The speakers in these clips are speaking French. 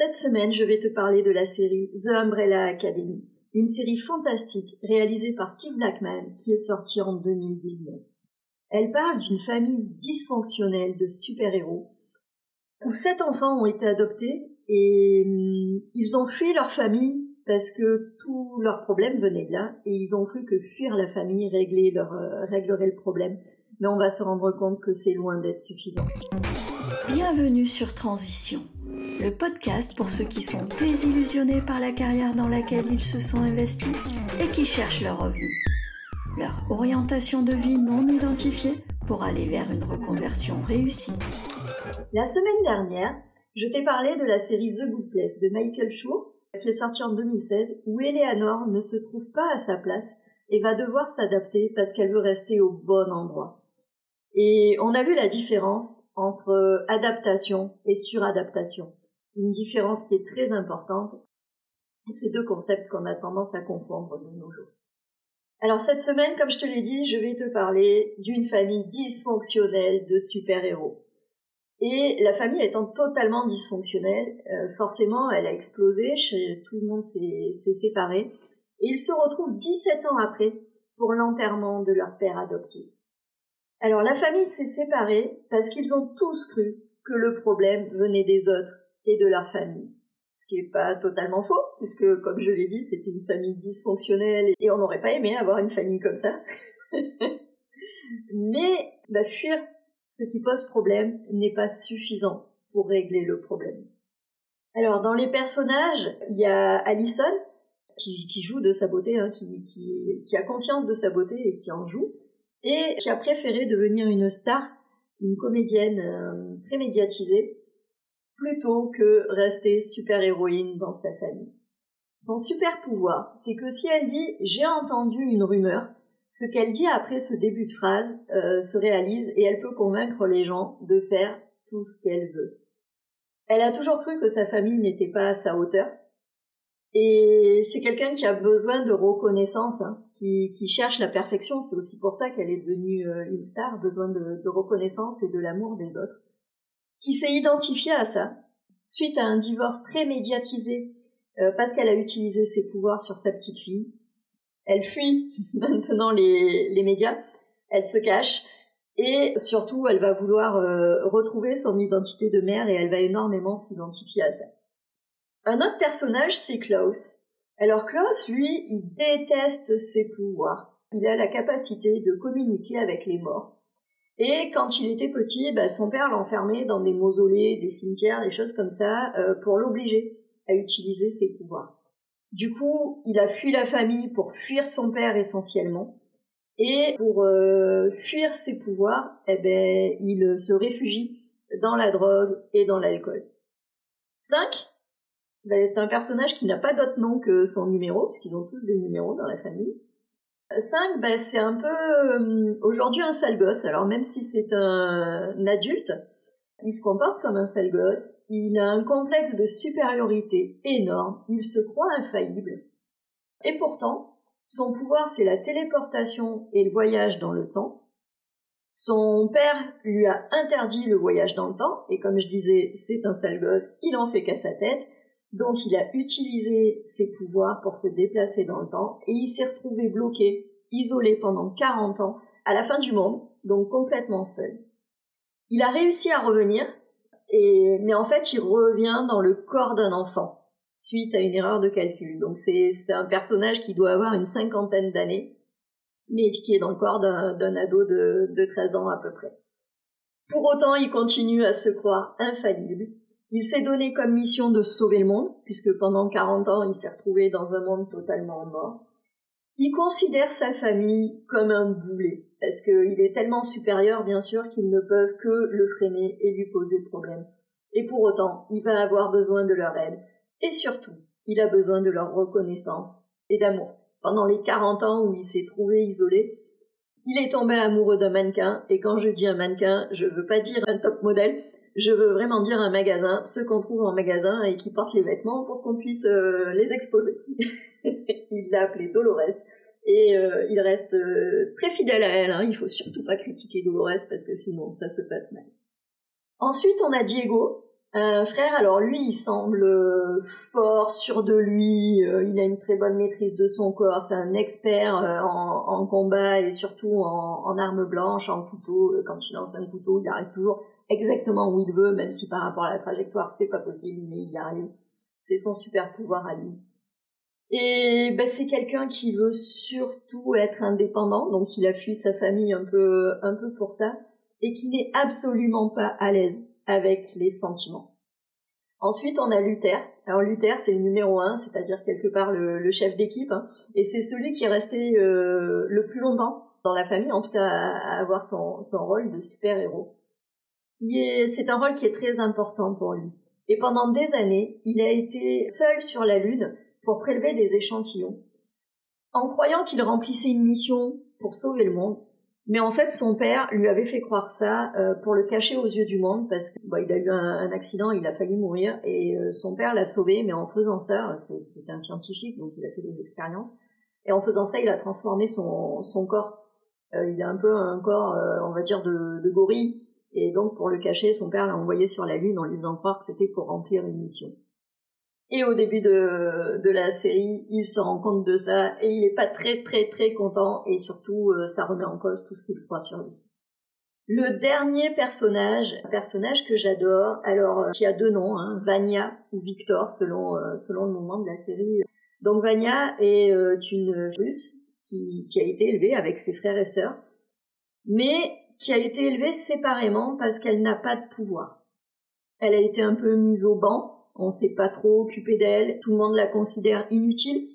Cette semaine, je vais te parler de la série The Umbrella Academy, une série fantastique réalisée par Steve Blackman qui est sortie en 2019. Elle parle d'une famille dysfonctionnelle de super-héros où sept enfants ont été adoptés et hum, ils ont fui leur famille parce que tous leurs problèmes venaient de là et ils ont cru que fuir la famille euh, réglerait le problème. Mais on va se rendre compte que c'est loin d'être suffisant. Bienvenue sur Transition, le podcast pour ceux qui sont désillusionnés par la carrière dans laquelle ils se sont investis et qui cherchent leur revenu. Leur orientation de vie non identifiée pour aller vers une reconversion réussie. La semaine dernière, je t'ai parlé de la série The Good Place de Michael Schur, qui est sortie en 2016, où Eleanor ne se trouve pas à sa place et va devoir s'adapter parce qu'elle veut rester au bon endroit. Et on a vu la différence entre adaptation et suradaptation. Une différence qui est très importante. Ces deux concepts qu'on a tendance à confondre de nos jours. Alors cette semaine, comme je te l'ai dit, je vais te parler d'une famille dysfonctionnelle de super-héros. Et la famille étant totalement dysfonctionnelle, euh, forcément, elle a explosé, tout le monde s'est séparé, et ils se retrouvent 17 ans après pour l'enterrement de leur père adoptif. Alors la famille s'est séparée parce qu'ils ont tous cru que le problème venait des autres et de leur famille. Ce qui n'est pas totalement faux, puisque comme je l'ai dit, c'était une famille dysfonctionnelle et on n'aurait pas aimé avoir une famille comme ça. Mais bah, fuir ce qui pose problème n'est pas suffisant pour régler le problème. Alors dans les personnages, il y a Alison qui, joue de sa beauté, hein, qui, a conscience de sa beauté et qui en joue, et qui a préféré devenir une star, une comédienne euh, très médiatisée, plutôt que rester super-héroïne dans sa famille. Son super pouvoir, c'est que si elle dit j'ai entendu une rumeur, ce qu'elle dit après ce début de phrase euh, se réalise et elle peut convaincre les gens de faire tout ce qu'elle veut. Elle a toujours cru que sa famille n'était pas à sa hauteur. Et c'est quelqu'un qui a besoin de reconnaissance, hein, qui, cherche la perfection. C'est aussi pour ça qu'elle est devenue euh, une star, besoin de, reconnaissance et de l'amour des autres. Qui s'est identifiée à ça, suite à un divorce très médiatisé, euh, parce qu'elle a utilisé ses pouvoirs sur sa petite fille, elle fuit maintenant les, médias, elle se cache et surtout elle va vouloir euh, retrouver son identité de mère et elle va énormément s'identifier à ça. Un autre personnage, c'est Klaus. Alors Klaus, lui, il déteste ses pouvoirs. Il a la capacité de communiquer avec les morts. Et quand il était petit, bah, son père l'enfermait dans des mausolées, des cimetières, des choses comme ça, euh, pour l'obliger à utiliser ses pouvoirs. Du coup, il a fui la famille pour fuir son père essentiellement. Et pour euh, fuir ses pouvoirs, eh ben, il se réfugie dans la drogue et dans l'alcool. 5 c'est un personnage qui n'a pas d'autre nom que son numéro, parce qu'ils ont tous des numéros dans la famille. 5, ben, c'est un peu euh, aujourd'hui un sale gosse. Alors même si c'est un adulte, il se comporte comme un sale gosse, il a un complexe de supériorité énorme, il se croit infaillible. Et pourtant, son pouvoir c'est la téléportation et le voyage dans le temps. Son père lui a interdit le voyage dans le temps, et comme je disais, c'est un sale gosse, il en fait qu'à sa tête, donc il a utilisé ses pouvoirs pour se déplacer dans le temps, et il s'est retrouvé bloqué, isolé pendant 40 ans, à la fin du monde, donc complètement seul. Il a réussi à revenir, mais en fait, il revient dans le corps d'un enfant, suite à une erreur de calcul. Donc c'est un personnage qui doit avoir une cinquantaine d'années, mais qui est dans le corps d'un ado de, de 13 ans à peu près. Pour autant, il continue à se croire infaillible. Il s'est donné comme mission de sauver le monde, puisque pendant 40 ans, il s'est retrouvé dans un monde totalement mort. Il considère sa famille comme un boulet, parce qu'il est tellement supérieur, bien sûr, qu'ils ne peuvent que le freiner et lui poser problème. Et pour autant, il va avoir besoin de leur aide. Et surtout, il a besoin de leur reconnaissance et d'amour. Pendant les 40 ans où il s'est trouvé isolé, il est tombé amoureux d'un mannequin, et quand je dis un mannequin, je veux pas dire un top modèle, je veux vraiment dire un magasin, ceux qu'on trouve en magasin et qui portent les vêtements pour qu'on puisse euh, les exposer. il l'a appelée Dolores et euh, il reste euh, très fidèle à elle. Hein. Il faut surtout pas critiquer Dolores parce que sinon ça se passe mal. Ensuite, on a Diego, Un frère, alors lui, il semble fort, sûr de lui, il a une très bonne maîtrise de son corps, c'est un expert en, combat et surtout en, en armes blanches, en couteau. Quand il lance un couteau, il arrive toujours exactement où il veut, même si par rapport à la trajectoire, c'est pas possible, mais il y arrive. C'est son super pouvoir à lui. Et ben, c'est quelqu'un qui veut surtout être indépendant, donc il a fui sa famille un peu, un peu pour ça, et qui n'est absolument pas à l'aise avec les sentiments. Ensuite, on a Luther. Alors Luther, c'est le numéro un, c'est-à-dire quelque part le, chef d'équipe, hein, et c'est celui qui est resté euh, le plus longtemps dans la famille, en tout cas à, avoir son, son rôle de super-héros. C'est un rôle qui est très important pour lui. Et pendant des années, il a été seul sur la Lune pour prélever des échantillons, en croyant qu'il remplissait une mission pour sauver le monde. Mais en fait, son père lui avait fait croire ça euh, pour le cacher aux yeux du monde parce qu'il bah, a eu un, accident, il a failli mourir et euh, son père l'a sauvé. Mais en faisant ça, c'est un scientifique donc il a fait des expériences et en faisant ça, il a transformé son, son corps. Euh, il a un peu un corps, on va dire, de, de gorille. Et donc, pour le cacher, son père l'a envoyé sur la Lune en lui faisant croire que c'était pour remplir une mission. Et au début de, de la série, il se rend compte de ça et il n'est pas très très très content et surtout euh, ça remet en cause tout ce qu'il croit sur lui. Le dernier personnage, un personnage que j'adore, alors euh, qui a deux noms, hein, Vania ou Victor selon euh, selon le moment de la série. Donc Vania est une russe qui, qui a été élevée avec ses frères et sœurs, mais qui a été élevée séparément parce qu'elle n'a pas de pouvoir. Elle a été un peu mise au banc on ne s'est pas trop occupé d'elle, tout le monde la considère inutile.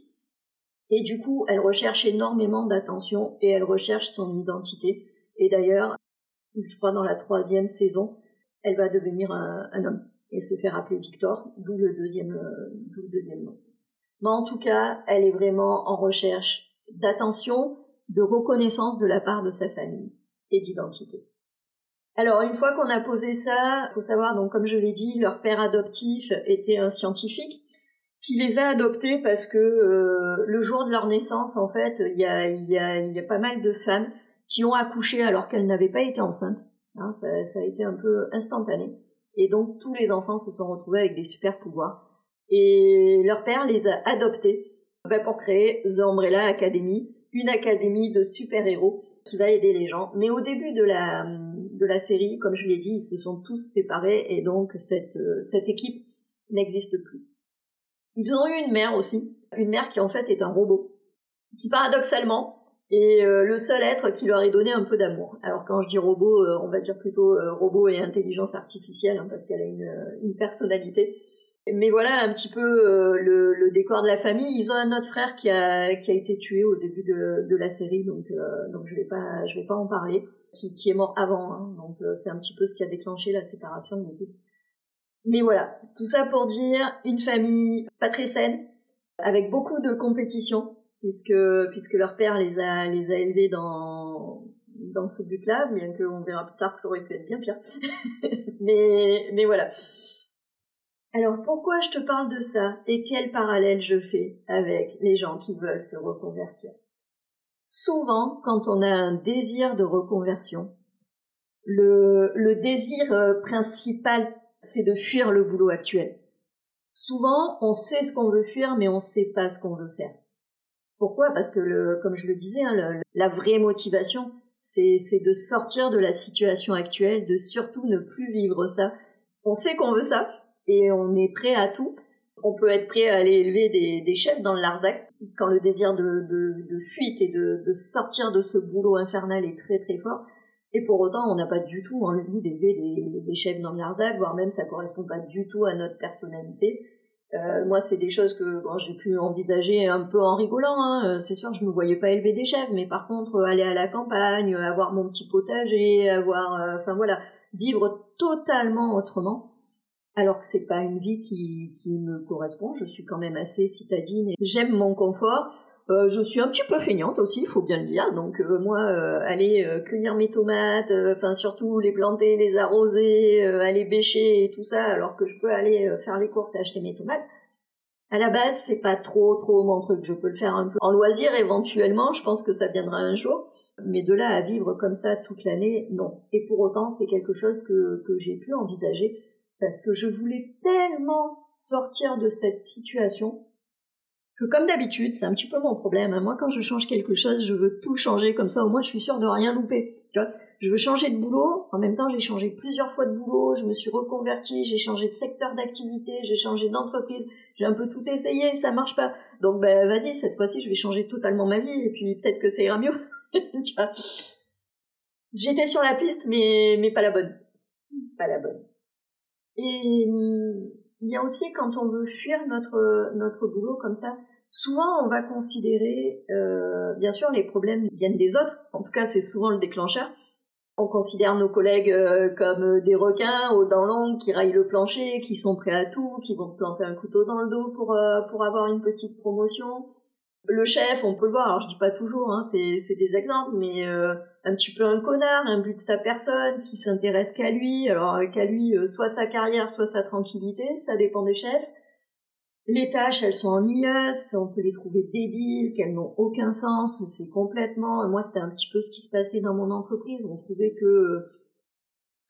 Et du coup, elle recherche énormément d'attention et elle recherche son identité. Et d'ailleurs, je crois dans la troisième saison, elle va devenir un, homme et se faire appeler Victor, d'où le deuxième, le deuxième nom. Mais en tout cas, elle est vraiment en recherche d'attention, de reconnaissance de la part de sa famille d'identité. Alors une fois qu'on a posé ça, faut savoir donc comme je l'ai dit, leur père adoptif était un scientifique qui les a adoptés parce que euh, le jour de leur naissance, en fait, il y a, y, a, a, pas mal de femmes qui ont accouché alors qu'elles n'avaient pas été enceintes. Hein, ça, a été un peu instantané. Et donc tous les enfants se sont retrouvés avec des super pouvoirs. Et leur père les a adoptés ben, pour créer The Umbrella Academy, une académie de super-héros qui va aider les gens. Mais au début de la, de la série, comme je l'ai dit, ils se sont tous séparés et donc cette, euh, cette équipe n'existe plus. Ils ont eu une mère aussi, une mère qui en fait est un robot, qui paradoxalement est euh, le seul être qui leur ait donné un peu d'amour. Alors quand je dis robot, euh, on va dire plutôt robot et intelligence artificielle, hein, parce qu'elle a une, une personnalité. Mais voilà un petit peu le, le, décor de la famille. Ils ont un autre frère qui a, qui a été tué au début de, de la série, donc, donc je vais pas je vais pas en parler qui, qui est mort avant, hein, donc euh, c'est un petit peu ce qui a déclenché la séparation de l'équipe. Mais voilà, tout ça pour dire une famille pas très saine, avec beaucoup de compétition, puisque puisque leur père les a les a élevés dans dans ce but-là, bien qu'on verra plus tard que ça aurait pu être bien pire. mais mais voilà. Alors pourquoi je te parle de ça et quel parallèle je fais avec les gens qui veulent se reconvertir? Souvent, quand on a un désir de reconversion, le, désir euh, principal, c'est de fuir le boulot actuel. Souvent, on sait ce qu'on veut fuir, mais on ne sait pas ce qu'on veut faire. Pourquoi? Parce que, comme je le disais, hein, la vraie motivation, c'est de sortir de la situation actuelle, de surtout ne plus vivre ça. On sait qu'on veut ça, et on est prêt à tout, on peut être prêt à aller élever des, chefs dans le Larzac quand le désir de, fuite et de, sortir de ce boulot infernal est très très fort. Et pour autant, on n'a pas du tout envie d'élever des, chefs dans le Larzac, voire même ça correspond pas du tout à notre personnalité. Euh, moi, c'est des choses que j'ai pu envisager un peu en rigolant. Hein. Euh, c'est sûr, je me voyais pas élever des chefs, mais par contre, aller à la campagne, avoir mon petit potager, avoir, euh, enfin voilà, vivre totalement autrement alors que c'est pas une vie qui, qui me correspond. Je suis quand même assez citadine et j'aime mon confort. Euh, je suis un petit peu feignante aussi, il faut bien le dire. Donc euh, moi, euh, aller cueillir mes tomates, enfin surtout les planter, les arroser, aller bêcher et tout ça, alors que je peux aller faire les courses et acheter mes tomates. À la base, c'est pas trop trop mon truc. Je peux le faire un peu en loisir éventuellement. Je pense que ça viendra un jour. Mais de là à vivre comme ça toute l'année, non. Et pour autant, c'est quelque chose que, que j'ai pu envisager parce que je voulais tellement sortir de cette situation que comme d'habitude, c'est un petit peu mon problème. Hein. Moi, quand je change quelque chose, je veux tout changer comme ça. Au moins, je suis sûre de rien louper. Je veux changer de boulot. En même temps, j'ai changé plusieurs fois de boulot. Je me suis reconvertie. J'ai changé de secteur d'activité. J'ai changé d'entreprise. J'ai un peu tout essayé. Ça marche pas. Donc, ben, vas-y, cette fois-ci, je vais changer totalement ma vie. Et puis, peut-être que ça ira mieux. J'étais sur la piste, mais, mais pas la bonne. Pas la bonne. Et hum, il y a aussi quand on veut fuir notre notre boulot comme ça, souvent on va considérer, euh, bien sûr, les problèmes viennent des autres. En tout cas, c'est souvent le déclencheur. On considère nos collègues euh, comme des requins aux dents longues qui raillent le plancher, qui sont prêts à tout, qui vont te planter un couteau dans le dos pour euh, pour avoir une petite promotion. Le chef, on peut le voir, alors je dis pas toujours, hein, c'est, c'est des exemples, mais euh, un petit peu un connard, un but de sa personne, qui s'intéresse qu'à lui, alors qu'à lui, euh, soit sa carrière, soit sa tranquillité, ça dépend des chefs. Les tâches, elles sont ennuyeuses, on peut les trouver débiles, qu'elles n'ont aucun sens, c'est complètement... Moi, c'était un petit peu ce qui se passait dans mon entreprise, on trouvait que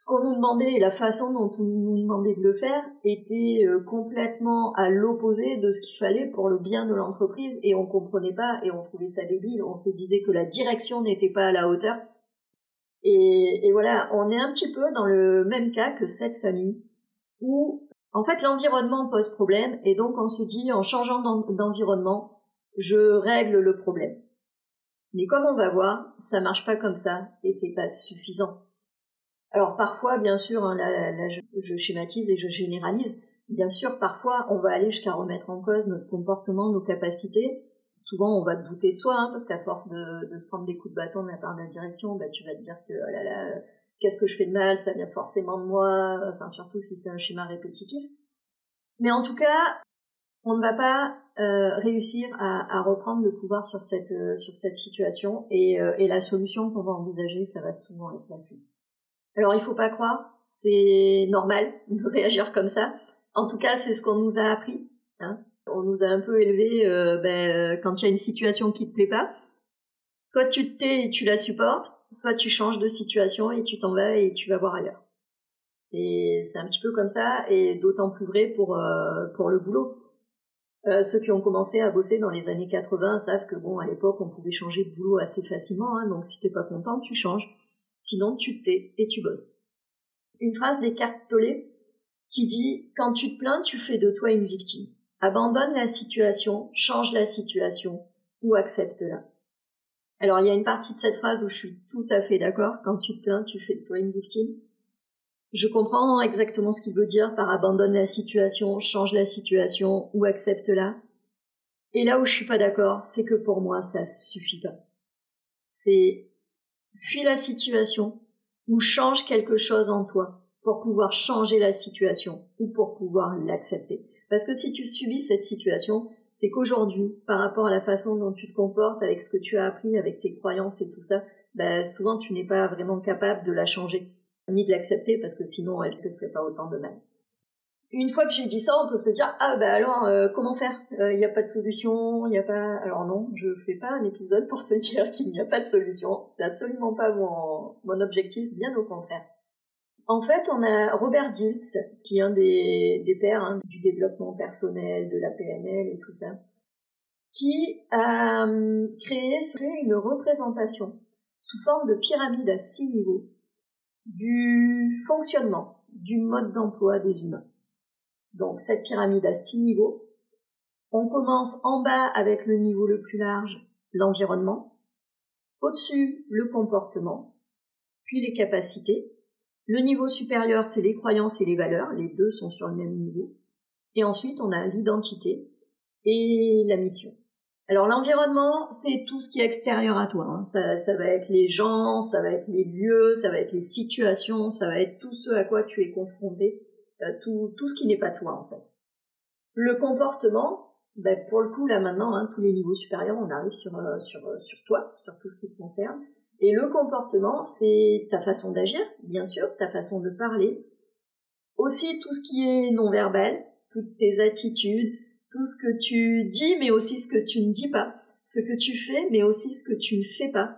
ce qu'on nous demandait et la façon dont on nous demandait de le faire était euh, complètement à l'opposé de ce qu'il fallait pour le bien de l'entreprise et on comprenait pas et on trouvait ça débile. On se disait que la direction n'était pas à la hauteur. Et, et, voilà, on est un petit peu dans le même cas que cette famille où en fait l'environnement pose problème et donc on se dit en changeant d'environnement, je règle le problème. Mais comme on va voir, ça marche pas comme ça et c'est pas suffisant. Alors parfois, bien sûr, hein, là, je, schématise et je généralise. Bien sûr, parfois, on va aller jusqu'à remettre en cause notre comportement, nos capacités. Souvent, on va te douter de soi, hein, parce qu'à force de, se prendre des coups de bâton de la part de la direction, bah, tu vas te dire que oh là là, qu'est-ce que je fais de mal, ça vient forcément de moi. Enfin, surtout si c'est un schéma répétitif. Mais en tout cas, on ne va pas euh, réussir à, reprendre le pouvoir sur cette euh, sur cette situation et, euh, et la solution qu'on va envisager, ça va souvent être la fuite. Alors il faut pas croire, c'est normal de réagir comme ça. En tout cas, c'est ce qu'on nous a appris. Hein. On nous a un peu élevé euh, ben, euh, quand il y a une situation qui te plaît pas. Soit tu te tais et tu la supportes, soit tu changes de situation et tu t'en vas et tu vas voir ailleurs. Et c'est un petit peu comme ça, et d'autant plus vrai pour euh, pour le boulot. ceux qui ont commencé à bosser dans les années 80 savent que bon, à l'époque, on pouvait changer de boulot assez facilement. Hein, donc si t'es pas content, tu changes. Sinon, tu te tais et tu bosses. Une phrase d'Eckhart Tolle qui dit Quand tu te plains, tu fais de toi une victime. Abandonne la situation, change la situation ou accepte-la. Alors, il y a une partie de cette phrase où je suis tout à fait d'accord. Quand tu te plains, tu fais de toi une victime. Je comprends exactement ce qu'il veut dire par abandonne la situation, change la situation ou accepte-la. Et là où je suis pas d'accord, c'est que pour moi, ça suffit pas. C'est fuis la situation ou change quelque chose en toi pour pouvoir changer la situation ou pour pouvoir l'accepter. Parce que si tu subis cette situation, c'est qu'aujourd'hui, par rapport à la façon dont tu te comportes, avec ce que tu as appris, avec tes croyances et tout ça, ben, souvent tu n'es pas vraiment capable de la changer, ni de l'accepter, parce que sinon elle te ferait pas autant de mal une fois que j'ai dit ça, on peut se dire ah bah alors euh, comment faire? Il euh, n'y a pas de solution, il n'y a pas. Alors non, je fais pas un épisode pour te dire qu'il n'y a pas de solution. C'est absolument pas mon, mon objectif, bien au contraire. En fait, on a Robert Dills, qui est un des, des pères hein, du développement personnel, de la PNL et tout ça, qui a hum, créé une représentation sous forme de pyramide à six niveaux du fonctionnement, du mode d'emploi des humains donc cette pyramide a six niveaux. On commence en bas avec le niveau le plus large, l'environnement. Au-dessus, le comportement, puis les capacités. Le niveau supérieur, c'est les croyances et les valeurs. Les deux sont sur le même niveau. Et ensuite, on a l'identité et la mission. Alors l'environnement, c'est tout ce qui est extérieur à toi. Hein. Ça, va être les gens, ça va être les lieux, ça va être les situations, ça va être tout ce à quoi tu es confronté tout, tout ce qui n'est pas toi en fait. Le comportement, ben, pour le coup là maintenant, hein, tous les niveaux supérieurs, on arrive sur, euh, sur, euh, sur toi, sur tout ce qui te concerne. Et le comportement, c'est ta façon d'agir, bien sûr, ta façon de parler, aussi tout ce qui est non verbal, toutes tes attitudes, tout ce que tu dis, mais aussi ce que tu ne dis pas, ce que tu fais, mais aussi ce que tu ne fais pas.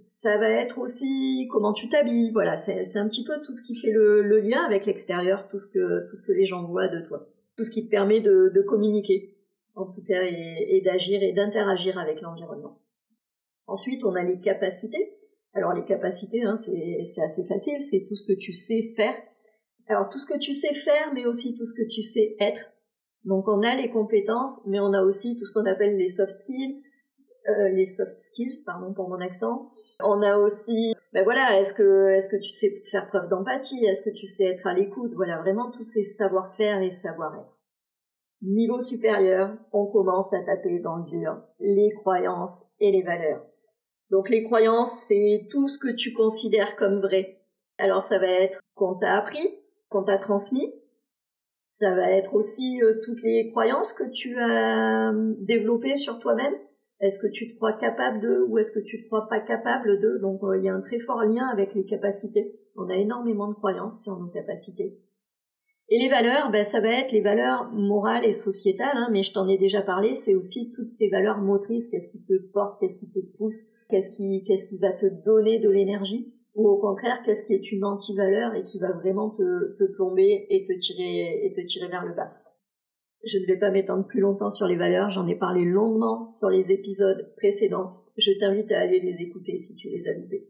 Ça va être aussi comment tu t'habilles. Voilà, c'est un petit peu tout ce qui fait le, lien avec l'extérieur, tout ce que tout ce que les gens voient de toi, tout ce qui te permet de, communiquer, en tout cas, et, et d'agir et d'interagir avec l'environnement. Ensuite, on a les capacités. Alors les capacités, hein, c'est assez facile, c'est tout ce que tu sais faire. Alors tout ce que tu sais faire, mais aussi tout ce que tu sais être. Donc on a les compétences, mais on a aussi tout ce qu'on appelle les soft skills, euh, les soft skills, pardon pour mon accent. On a aussi, ben voilà, est-ce que est-ce que tu sais faire preuve d'empathie, est-ce que tu sais être à l'écoute, voilà, vraiment tous ces savoir-faire et savoir-être. Niveau supérieur, on commence à taper dans le dur, les croyances et les valeurs. Donc les croyances, c'est tout ce que tu considères comme vrai. Alors ça va être qu'on t'a appris, qu'on t'a transmis. Ça va être aussi euh, toutes les croyances que tu as euh, développées sur toi-même. Est-ce que tu te crois capable de ou est-ce que tu te crois pas capable de Donc euh, il y a un très fort lien avec les capacités. On a énormément de croyances sur nos capacités. Et les valeurs, ben, ça va être les valeurs morales et sociétales, hein, mais je t'en ai déjà parlé, c'est aussi toutes tes valeurs motrices, qu'est-ce qui te porte, qu'est-ce qui te pousse, qu'est-ce qui, qu'est-ce qui va te donner de l'énergie, ou au contraire, qu'est-ce qui est une anti-valeur et qui va vraiment te, te plomber et te tirer, et te tirer vers le bas. Je ne vais pas m'étendre plus longtemps sur les valeurs, j'en ai parlé longuement sur les épisodes précédents. Je t'invite à aller les écouter si tu les as loupés.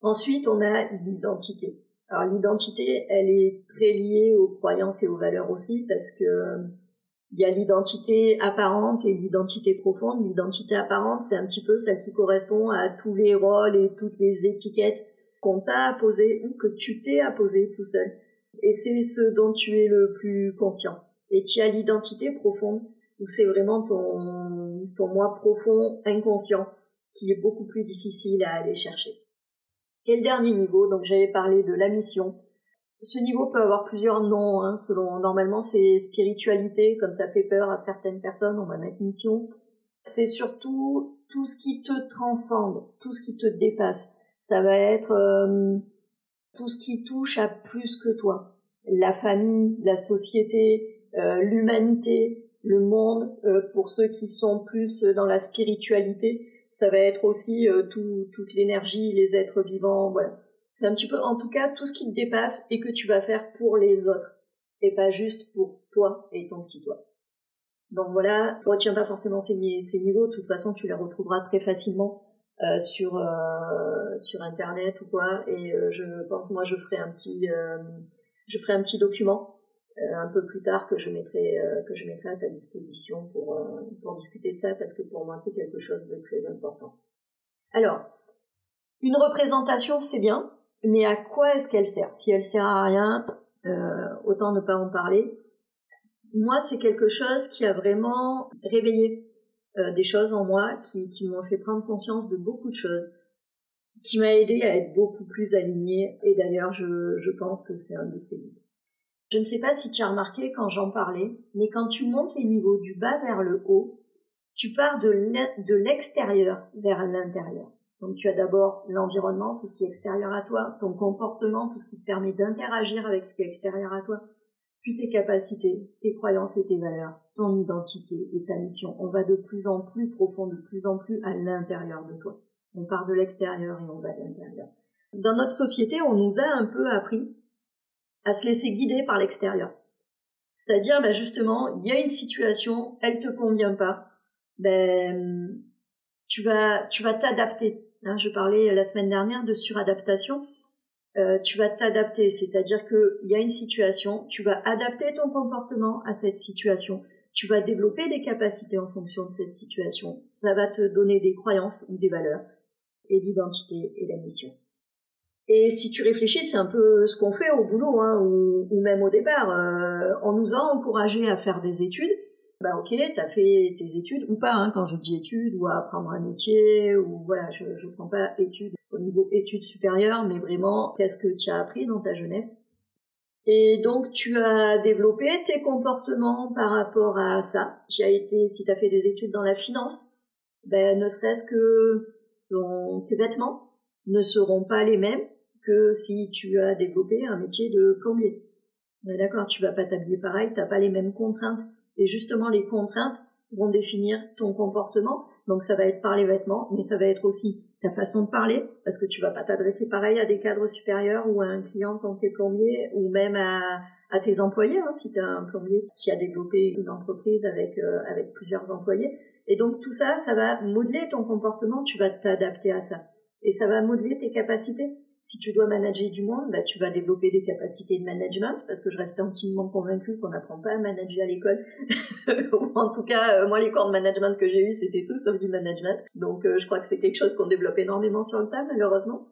Ensuite, on a l'identité. Alors l'identité, elle est très liée aux croyances et aux valeurs aussi parce que il y a l'identité apparente et l'identité profonde. L'identité apparente, c'est un petit peu celle qui correspond à tous les rôles et toutes les étiquettes qu'on t'a apposées ou que tu t'es apposé tout seul. Et c'est ce dont tu es le plus conscient. Et tu as l'identité profonde où c'est vraiment ton, ton moi profond, inconscient, qui est beaucoup plus difficile à aller chercher. Et le dernier niveau, donc j'avais parlé de la mission. Ce niveau peut avoir plusieurs noms, hein, selon normalement c'est spiritualité, comme ça fait peur à certaines personnes, on va mettre mission. C'est surtout tout ce qui te transcende, tout ce qui te dépasse. Ça va être euh, tout ce qui touche à plus que toi. La famille, la société, l'humanité, le monde, euh, pour ceux qui sont plus dans la spiritualité, ça va être aussi euh, tout, toute l'énergie, les êtres vivants, voilà. C'est un petit peu, en tout cas, tout ce qui te dépasse et que tu vas faire pour les autres, et pas juste pour toi et ton petit toi. Donc voilà, ne retiens pas forcément ces, ces, niveaux, de toute façon tu les retrouveras très facilement euh, sur euh, sur internet ou quoi, et euh, je pense moi je ferai un petit euh, je ferai un petit document euh, un peu plus tard que je mettrai euh, que je mettrai à ta disposition pour euh, pour discuter de ça parce que pour moi c'est quelque chose de très important. Alors, une représentation c'est bien, mais à quoi est-ce qu'elle sert? Si elle sert à rien, autant ne pas en parler. Moi, c'est quelque chose qui a vraiment réveillé des choses en moi, qui, qui m'ont fait prendre conscience de beaucoup de choses, qui m'a aidé à être beaucoup plus alignée. Et d'ailleurs, je, je pense que c'est un de ces buts. Je ne sais pas si tu as remarqué quand j'en parlais, mais quand tu montes les niveaux du bas vers le haut, tu pars de l'extérieur vers l'intérieur. Donc tu as d'abord l'environnement, tout ce qui est extérieur à toi, ton comportement, tout ce qui te permet d'interagir avec ce qui est extérieur à toi, puis tes capacités, tes croyances et tes valeurs, ton identité et ta mission. On va de plus en plus profond, de plus en plus à l'intérieur de toi. On part de l'extérieur et on va à l'intérieur. Dans notre société, on nous a un peu appris à se laisser guider par l'extérieur. C'est-à-dire, ben justement, il y a une situation, elle te convient pas, ben tu vas tu vas t'adapter. Hein, je parlais la semaine dernière de suradaptation. Euh, tu vas t'adapter, c'est-à-dire que il y a une situation, tu vas adapter ton comportement à cette situation. Tu vas développer des capacités en fonction de cette situation. Ça va te donner des croyances ou des valeurs et l'identité et la mission. Et si tu réfléchis, c'est un peu ce qu'on fait au boulot, hein, ou, même au départ. Euh, on nous a encouragés à faire des études. Bah ok, t'as fait tes études ou pas. Hein, quand je dis études, ou à apprendre un métier, ou voilà, je je prends pas études au niveau études supérieures, mais vraiment qu'est-ce que tu as appris dans ta jeunesse. Et donc tu as développé tes comportements par rapport à ça. Été, si tu as fait des études dans la finance, ben ne serait-ce que ton, tes vêtements ne seront pas les mêmes que si tu as développé un métier de plombier. D'accord, tu vas pas t'habiller pareil, t'as pas les mêmes contraintes. Et justement, les contraintes vont définir ton comportement. Donc ça va être par les vêtements, mais ça va être aussi ta façon de parler, parce que tu vas pas t'adresser pareil à des cadres supérieurs ou à un client quand tu es plombier, ou même à, à tes employés, hein, si tu es un plombier qui a développé une entreprise avec, euh, avec plusieurs employés. Et donc tout ça, ça va modeler ton comportement, tu vas t'adapter à ça. Et ça va modeler tes capacités. Si tu dois manager du monde, bah, tu vas développer des capacités de management, parce que je reste intimement convaincue qu'on n'apprend pas à manager à l'école. en tout cas, euh, moi, les cours de management que j'ai eus, c'était tout sauf du management. Donc, euh, je crois que c'est quelque chose qu'on développe énormément sur le tas, malheureusement.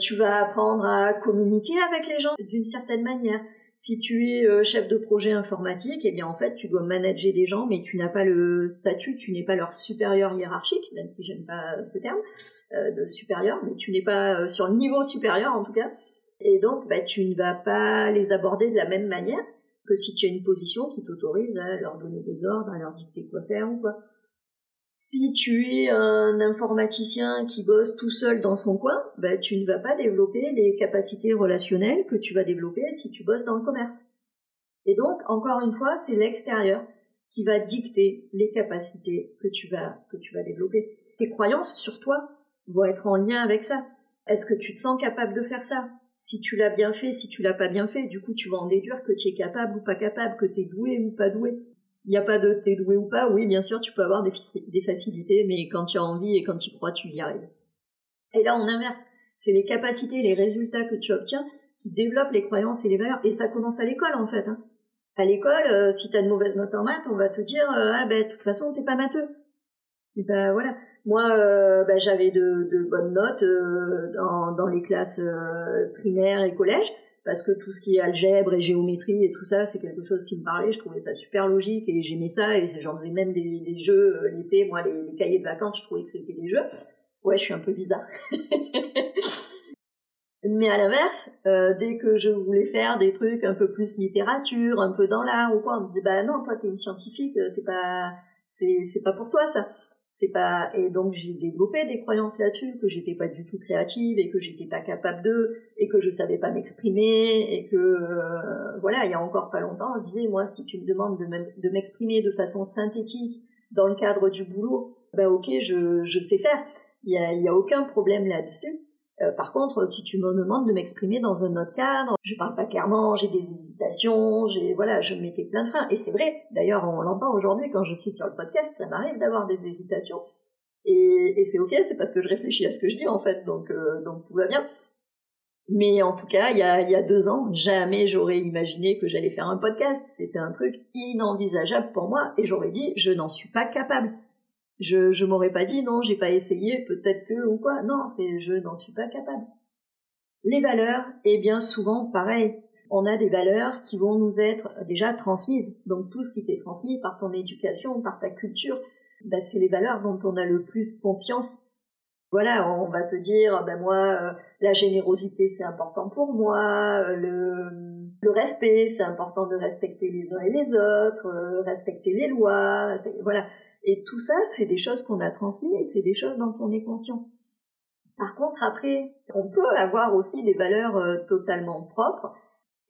Tu vas apprendre à communiquer avec les gens d'une certaine manière. Si tu es euh, chef de projet informatique, eh bien en fait tu dois manager des gens, mais tu n'as pas le statut, tu n'es pas leur supérieur hiérarchique, même si j'aime pas ce terme euh, de supérieur, mais tu n'es pas euh, sur le niveau supérieur en tout cas. Et donc bah, tu ne vas pas les aborder de la même manière que si tu as une position qui t'autorise à leur donner des ordres, à leur dicter quoi faire ou quoi. Si tu es un informaticien qui bosse tout seul dans son coin, bah, tu ne vas pas développer les capacités relationnelles que tu vas développer si tu bosses dans le commerce. Et donc, encore une fois, c'est l'extérieur qui va dicter les capacités que tu vas, que tu vas développer. Tes croyances sur toi vont être en lien avec ça. Est-ce que tu te sens capable de faire ça? Si tu l'as bien fait, si tu l'as pas bien fait, du coup, tu vas en déduire que tu es capable ou pas capable, que tu es doué ou pas doué. Il n'y a pas de t'es doué ou pas. Oui, bien sûr, tu peux avoir des, facilités, mais quand tu as envie et quand tu crois, tu y arrives. Et là, on inverse. C'est les capacités, les résultats que tu obtiens qui développent les croyances et les valeurs. Et ça commence à l'école, en fait. Hein. À l'école, euh, si tu as de mauvaises notes en maths, on va te dire euh, ah ben de toute façon t'es pas matheux. Et ben voilà. Moi, euh, ben, j'avais de, de, bonnes notes dans, dans, les classes primaires et collèges parce que tout ce qui est algèbre et géométrie et tout ça, c'est quelque chose qui me parlait. Je trouvais ça super logique et j'aimais ça. Et j'en faisais même des, des jeux euh, l'été. Moi, les, cahiers de vacances, je trouvais que c'était des jeux. Ouais, je suis un peu bizarre. Mais à l'inverse, euh, dès que je voulais faire des trucs un peu plus littérature, un peu dans l'art ou quoi, on me disait bah non, toi t'es une scientifique, euh, t'es pas, c'est pas pour toi ça c'est pas et donc j'ai développé des croyances là-dessus que j'étais pas du tout créative et que j'étais pas capable de et que je savais pas m'exprimer et que euh, voilà il y a encore pas longtemps je disais moi si tu me demandes de m'exprimer de façon synthétique dans le cadre du boulot bah ok je, je sais faire. Il y y a aucun problème là-dessus euh, par contre, si tu me demandes de m'exprimer dans un autre cadre, je parle pas clairement, j'ai des hésitations, j'ai voilà, je mettais plein de freins. Et c'est vrai. D'ailleurs, on l'entend aujourd'hui quand je suis sur le podcast, ça m'arrive d'avoir des hésitations. Et, et c'est ok, c'est parce que je réfléchis à ce que je dis en fait, donc euh, donc tout va bien. Mais en tout cas, il y a, il y a deux ans, jamais j'aurais imaginé que j'allais faire un podcast. C'était un truc inenvisageable pour moi, et j'aurais dit, je n'en suis pas capable. Je, je m'aurais pas dit non, j'ai pas essayé, peut-être que ou quoi. Non, c'est je n'en suis pas capable. Les valeurs, eh bien souvent pareil. On a des valeurs qui vont nous être déjà transmises. Donc tout ce qui t'est transmis par ton éducation, par ta culture, ben, c'est les valeurs dont on a le plus conscience. Voilà, on va te dire, ben moi, euh, la générosité c'est important pour moi, euh, le, le respect c'est important de respecter les uns et les autres, euh, respecter les lois, voilà. Et tout ça, c'est des choses qu'on a transmises c'est des choses dont on est conscient. Par contre, après, on peut avoir aussi des valeurs euh, totalement propres.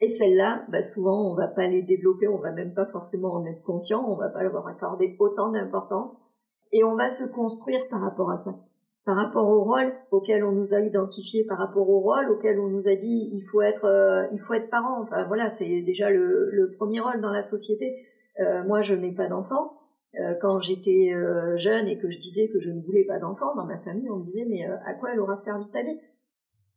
Et celles-là, bah, souvent, on va pas les développer, on va même pas forcément en être conscient, on va pas leur accorder autant d'importance. Et on va se construire par rapport à ça. Par rapport au rôle auquel on nous a identifié, par rapport au rôle auquel on nous a dit il faut être, euh, il faut être parent. Enfin voilà, c'est déjà le, le, premier rôle dans la société. Euh, moi, je n'ai pas d'enfant. Euh, quand j'étais euh, jeune et que je disais que je ne voulais pas d'enfant, dans ma famille, on me disait mais euh, à quoi elle aura servi ta vie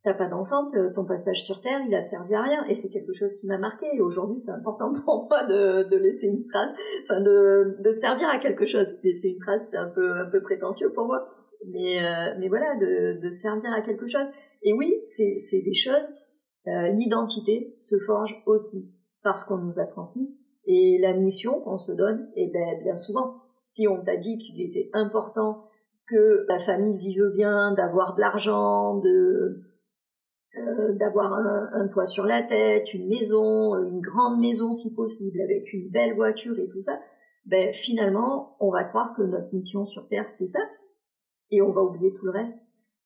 T'as pas d'enfant, ton passage sur Terre, il a servi à rien. Et c'est quelque chose qui m'a marqué. Et aujourd'hui, c'est important pour moi de, de, laisser une trace, enfin de, de servir à quelque chose. Laisser une trace, c'est un peu, un peu prétentieux pour moi. Mais, mais voilà, de, de servir à quelque chose. Et oui, c'est des choses. L'identité se forge aussi parce qu'on nous a transmis et la mission qu'on se donne, et ben, bien souvent, si on t'a dit qu'il était important que la famille vive bien, d'avoir de l'argent, de euh, d'avoir un, un, toit sur la tête, une maison, une grande maison si possible, avec une belle voiture et tout ça, ben finalement, on va croire que notre mission sur Terre, c'est ça, et on va oublier tout le reste.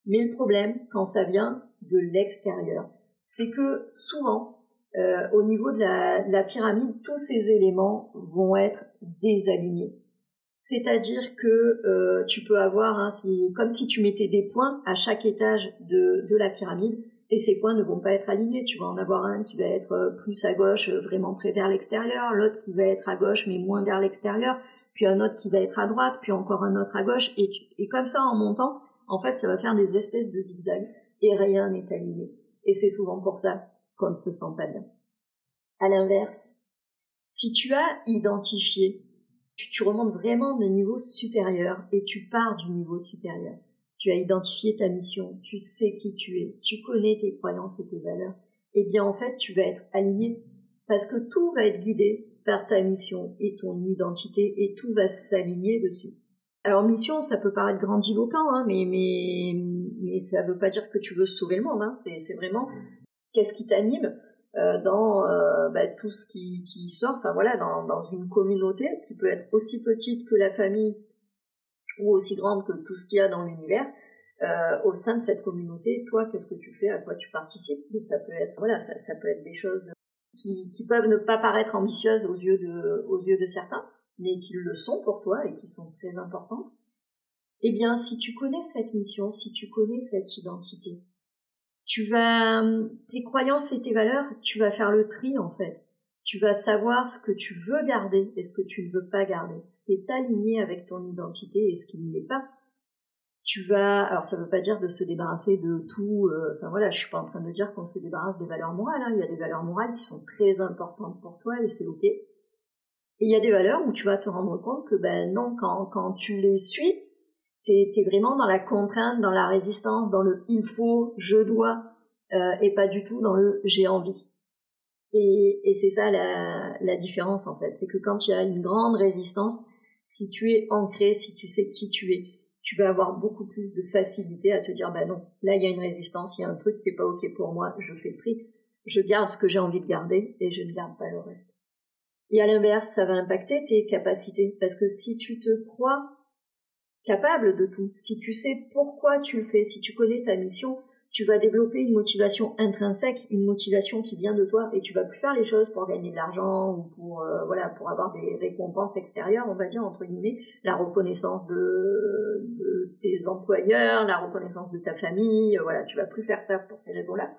Mais le problème, quand ça vient de l'extérieur, c'est que souvent, euh, au niveau de la, pyramide, tous ces éléments vont être désalignés. C'est-à-dire que euh, tu peux avoir, hein, comme si tu mettais des points à chaque étage de, la pyramide, et ces points ne vont pas être alignés. Tu vas en avoir un qui va être euh, plus à gauche, vraiment très vers l'extérieur, l'autre qui va être à gauche mais moins vers l'extérieur, puis un autre qui va être à droite, puis encore un autre à gauche, et comme ça en montant, en fait, ça va faire des espèces de zigzags, et rien n'est aligné. Et c'est souvent pour ça qu'on ne se sent pas bien. À l'inverse, si tu as identifié tu, remontes vraiment d'un niveau supérieur et tu pars du niveau supérieur. Tu as identifié ta mission, tu sais qui tu es, tu connais tes croyances et tes valeurs. Eh bien, en fait, tu vas être aligné parce que tout va être guidé par ta mission et ton identité et tout va s'aligner dessus. Alors mission, ça peut paraître grandiloquent, hein, mais ça veut pas dire que tu veux sauver le monde. Hein. C'est vraiment qu'est-ce qui t'anime euh, dans euh, bah, tout ce qui, sort, enfin voilà, dans, une communauté qui peut être aussi petite que la famille ou aussi grande que tout ce qu'il y a dans l'univers, euh, au sein de cette communauté, toi, qu'est-ce que tu fais, à quoi tu participes? Et ça peut être, voilà, ça, peut être des choses qui, peuvent ne pas paraître ambitieuses aux yeux de certains, mais qui le sont pour toi et qui sont très importantes. Eh bien, si tu connais cette mission, si tu connais cette identité, tu vas, tes croyances et tes valeurs, tu vas faire le tri en fait. Tu vas savoir ce que tu veux garder et ce que tu ne veux pas garder, ce qui est aligné avec ton identité et ce qui ne l'est pas. Tu vas, alors ça ne veut pas dire de se débarrasser de tout. Euh, enfin voilà, je suis pas en train de dire qu'on se débarrasse des valeurs morales. Hein. Il y a des valeurs morales qui sont très importantes pour toi et c'est ok. Et il y a des valeurs où tu vas te rendre compte que ben non, quand, quand tu les suis, t'es vraiment dans la contrainte, dans la résistance, dans le il faut, je dois, euh, et pas du tout dans le j'ai envie. Et, et c'est ça la, la, différence en fait, c'est que quand tu as une grande résistance, si tu es ancré, si tu sais qui tu es, tu vas avoir beaucoup plus de facilité à te dire bah non, là il y a une résistance, il y a un truc qui est pas ok pour moi, je fais le tri, je garde ce que j'ai envie de garder et je ne garde pas le reste. Et à l'inverse, ça va impacter tes capacités parce que si tu te crois capable de tout. Si tu sais pourquoi tu le fais, si tu connais ta mission, tu vas développer une motivation intrinsèque, une motivation qui vient de toi et tu vas plus faire les choses pour gagner de l'argent ou pour euh, voilà pour avoir des récompenses extérieures, on va dire entre guillemets, la reconnaissance de, tes employeurs, la reconnaissance de ta famille, euh, voilà, tu vas plus faire ça pour ces raisons-là,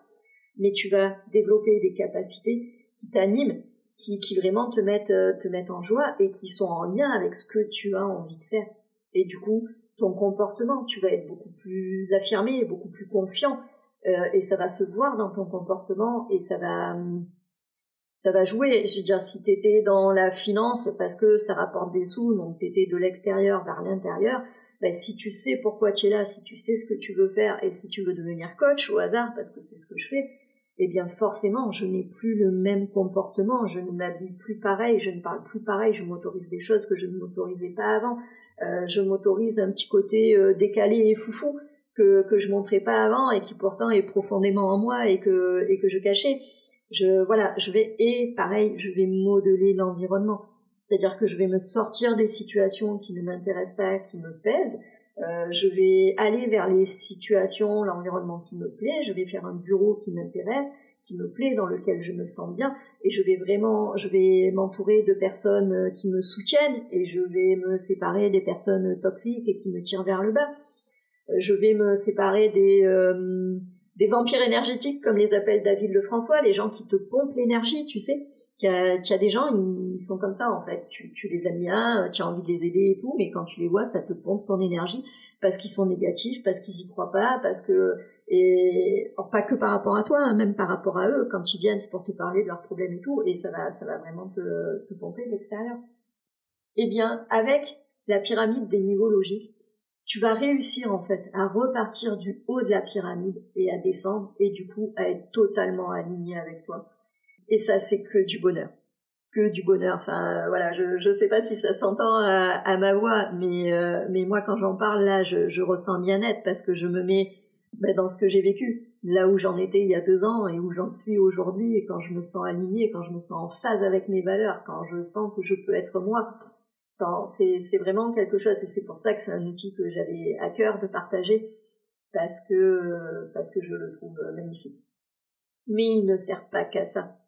mais tu vas développer des capacités qui t'animent, qui, qui vraiment te mettent euh, te mettent en joie et qui sont en lien avec ce que tu as envie de faire. Et du coup, ton comportement, tu vas être beaucoup plus affirmé, beaucoup plus confiant, euh, et ça va se voir dans ton comportement, et ça va, ça va jouer. Je veux dire, si tu étais dans la finance parce que ça rapporte des sous, donc tu étais de l'extérieur vers l'intérieur, ben, si tu sais pourquoi tu es là, si tu sais ce que tu veux faire, et si tu veux devenir coach au hasard, parce que c'est ce que je fais, eh bien forcément, je n'ai plus le même comportement, je ne m'habille plus pareil, je ne parle plus pareil, je m'autorise des choses que je ne m'autorisais pas avant, euh, je m'autorise un petit côté euh, décalé et foufou que, que je montrais pas avant et qui pourtant est profondément en moi et que, et que je cachais. Je, voilà, je vais, et pareil, je vais modeler l'environnement. C'est-à-dire que je vais me sortir des situations qui ne m'intéressent pas, qui me pèsent. Euh, je vais aller vers les situations, l'environnement qui me plaît. Je vais faire un bureau qui m'intéresse qui me plaît, dans lequel je me sens bien, et je vais vraiment, je vais m'entourer de personnes euh, qui me soutiennent, et je vais me séparer des personnes toxiques et qui me tirent vers le bas. Euh, je vais me séparer des, euh, des vampires énergétiques, comme les appelle David Lefrançois, les gens qui te pompent l'énergie, tu sais. Il y, a, y a des gens, ils sont comme ça en fait. Tu, tu les aimes bien, tu as envie de les aider et tout, mais quand tu les vois, ça te pompe ton énergie parce qu'ils sont négatifs, parce qu'ils y croient pas, parce que et pas que par rapport à toi, hein, même par rapport à eux, quand ils viennent, c'est pour te parler de leurs problèmes et tout, et ça va, ça va vraiment te, te pomper de l'extérieur. Eh bien, avec la pyramide des niveaux logiques, tu vas réussir en fait à repartir du haut de la pyramide et à descendre, et du coup à être totalement aligné avec toi. Et ça, c'est que du bonheur que du bonheur. Enfin, euh, voilà, je je sais pas si ça s'entend à, ma voix, mais euh, mais moi quand j'en parle là, je, je ressens bien-être parce que je me mets ben, dans ce que j'ai vécu, là où j'en étais il y a deux ans et où j'en suis aujourd'hui, et quand je me sens alignée, quand je me sens en phase avec mes valeurs, quand je sens que je peux être moi, c'est vraiment quelque chose, et c'est pour ça que c'est un outil que j'avais à cœur de partager, parce que, parce que je le trouve magnifique. Mais il ne sert pas qu'à ça.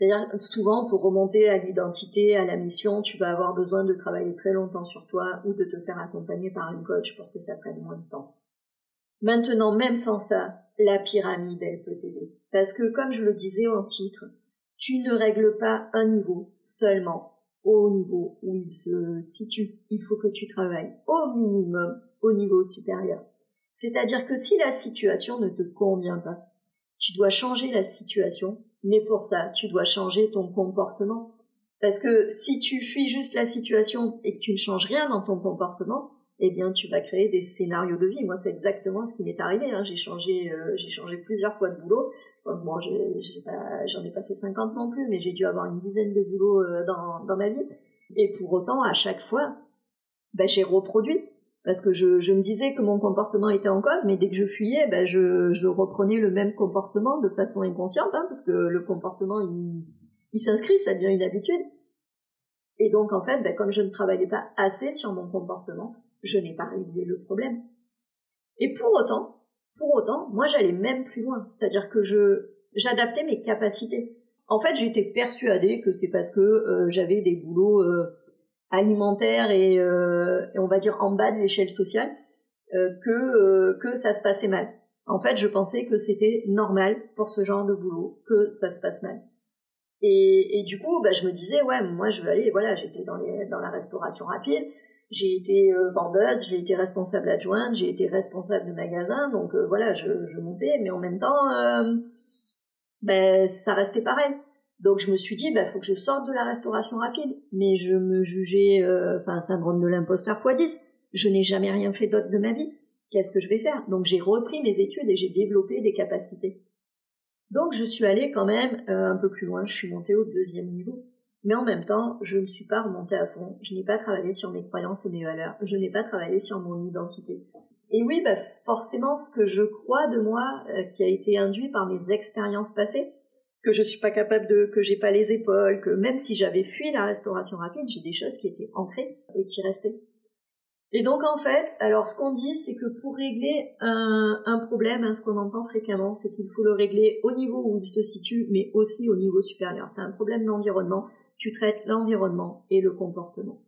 C'est-à-dire, souvent, pour remonter à l'identité, à la mission, tu vas avoir besoin de travailler très longtemps sur toi ou de te faire accompagner par un coach pour que ça prenne moins de temps. Maintenant, même sans ça, la pyramide, elle peut t'aider. Parce que, comme je le disais en titre, tu ne règles pas un niveau seulement au niveau où il se situe. Il faut que tu travailles au minimum au niveau supérieur. C'est-à-dire que si la situation ne te convient pas, tu dois changer la situation, mais pour ça, tu dois changer ton comportement. Parce que si tu fuis juste la situation et que tu ne changes rien dans ton comportement, eh bien, tu vas créer des scénarios de vie. Moi, c'est exactement ce qui m'est arrivé. Hein. J'ai changé, euh, j'ai changé plusieurs fois de boulot. Bon, j'en ai, pas fait 50 non plus, mais j'ai dû avoir une dizaine de boulots euh, dans, dans ma vie. Et pour autant, à chaque fois, ben, j'ai reproduit parce que je, je, me disais que mon comportement était en cause, mais dès que je fuyais, ben je, je reprenais le même comportement de façon inconsciente, hein, parce que le comportement, il, il s'inscrit, ça devient une habitude. Et donc, en fait, ben, comme je ne travaillais pas assez sur mon comportement, je n'ai pas réglé le problème. Et pour autant, pour autant, moi, j'allais même plus loin, c'est-à-dire que je j'adaptais mes capacités. En fait, j'étais persuadée que c'est parce que euh, j'avais des boulots euh, alimentaire et, euh, et, on va dire en bas de l'échelle sociale euh, que euh, que ça se passait mal. En fait, je pensais que c'était normal pour ce genre de boulot que ça se passe mal. Et, et du coup, bah, je me disais ouais, moi je veux aller. Voilà, j'étais dans les dans la restauration rapide. J'ai été euh, vendeuse, j'ai été responsable adjointe, j'ai été responsable de magasin, donc voilà, je, je montais, mais en même temps, ben ça restait pareil. Donc je me suis dit, bah, faut que je sorte de la restauration rapide. Mais je me jugeais, euh, enfin, syndrome de l'imposteur x 10. Je n'ai jamais rien fait d'autre de ma vie. Qu'est-ce que je vais faire? Donc j'ai repris mes études et j'ai développé des capacités. Donc je suis allée quand même euh, un peu plus loin. Je suis montée au deuxième niveau. Mais en même temps, je ne suis pas remontée à fond. Je n'ai pas travaillé sur mes croyances et mes valeurs. Je n'ai pas travaillé sur mon identité. Et oui, bah, forcément, ce que je crois de moi, euh, qui a été induit par mes expériences passées, que je suis pas capable de, que j'ai pas les épaules, que même si j'avais fui la restauration rapide, j'ai des choses qui étaient ancrées et qui restaient. Et donc en fait, alors ce qu'on dit, c'est que pour régler un, un problème, hein, ce qu'on entend fréquemment, c'est qu'il faut le régler au niveau où il se situe, mais aussi au niveau supérieur. Tu as un problème d'environnement, tu traites l'environnement et le comportement.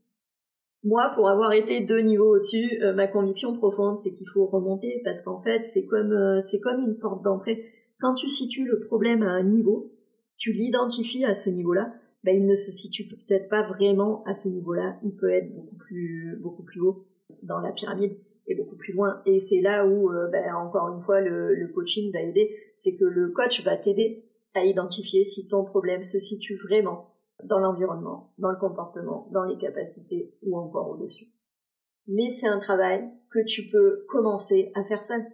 Moi, pour avoir été deux niveaux au-dessus, euh, ma conviction profonde, c'est qu'il faut remonter parce qu'en fait, c'est comme euh, c'est comme une porte d'entrée. Quand tu situes le problème à un niveau, tu l'identifies à ce niveau-là, ben, il ne se situe peut-être pas vraiment à ce niveau-là. Il peut être beaucoup plus, beaucoup plus haut dans la pyramide et beaucoup plus loin. Et c'est là où, euh, ben, encore une fois, le, le coaching va aider. C'est que le coach va t'aider à identifier si ton problème se situe vraiment dans l'environnement, dans le comportement, dans les capacités ou encore au-dessus. Mais c'est un travail que tu peux commencer à faire seul.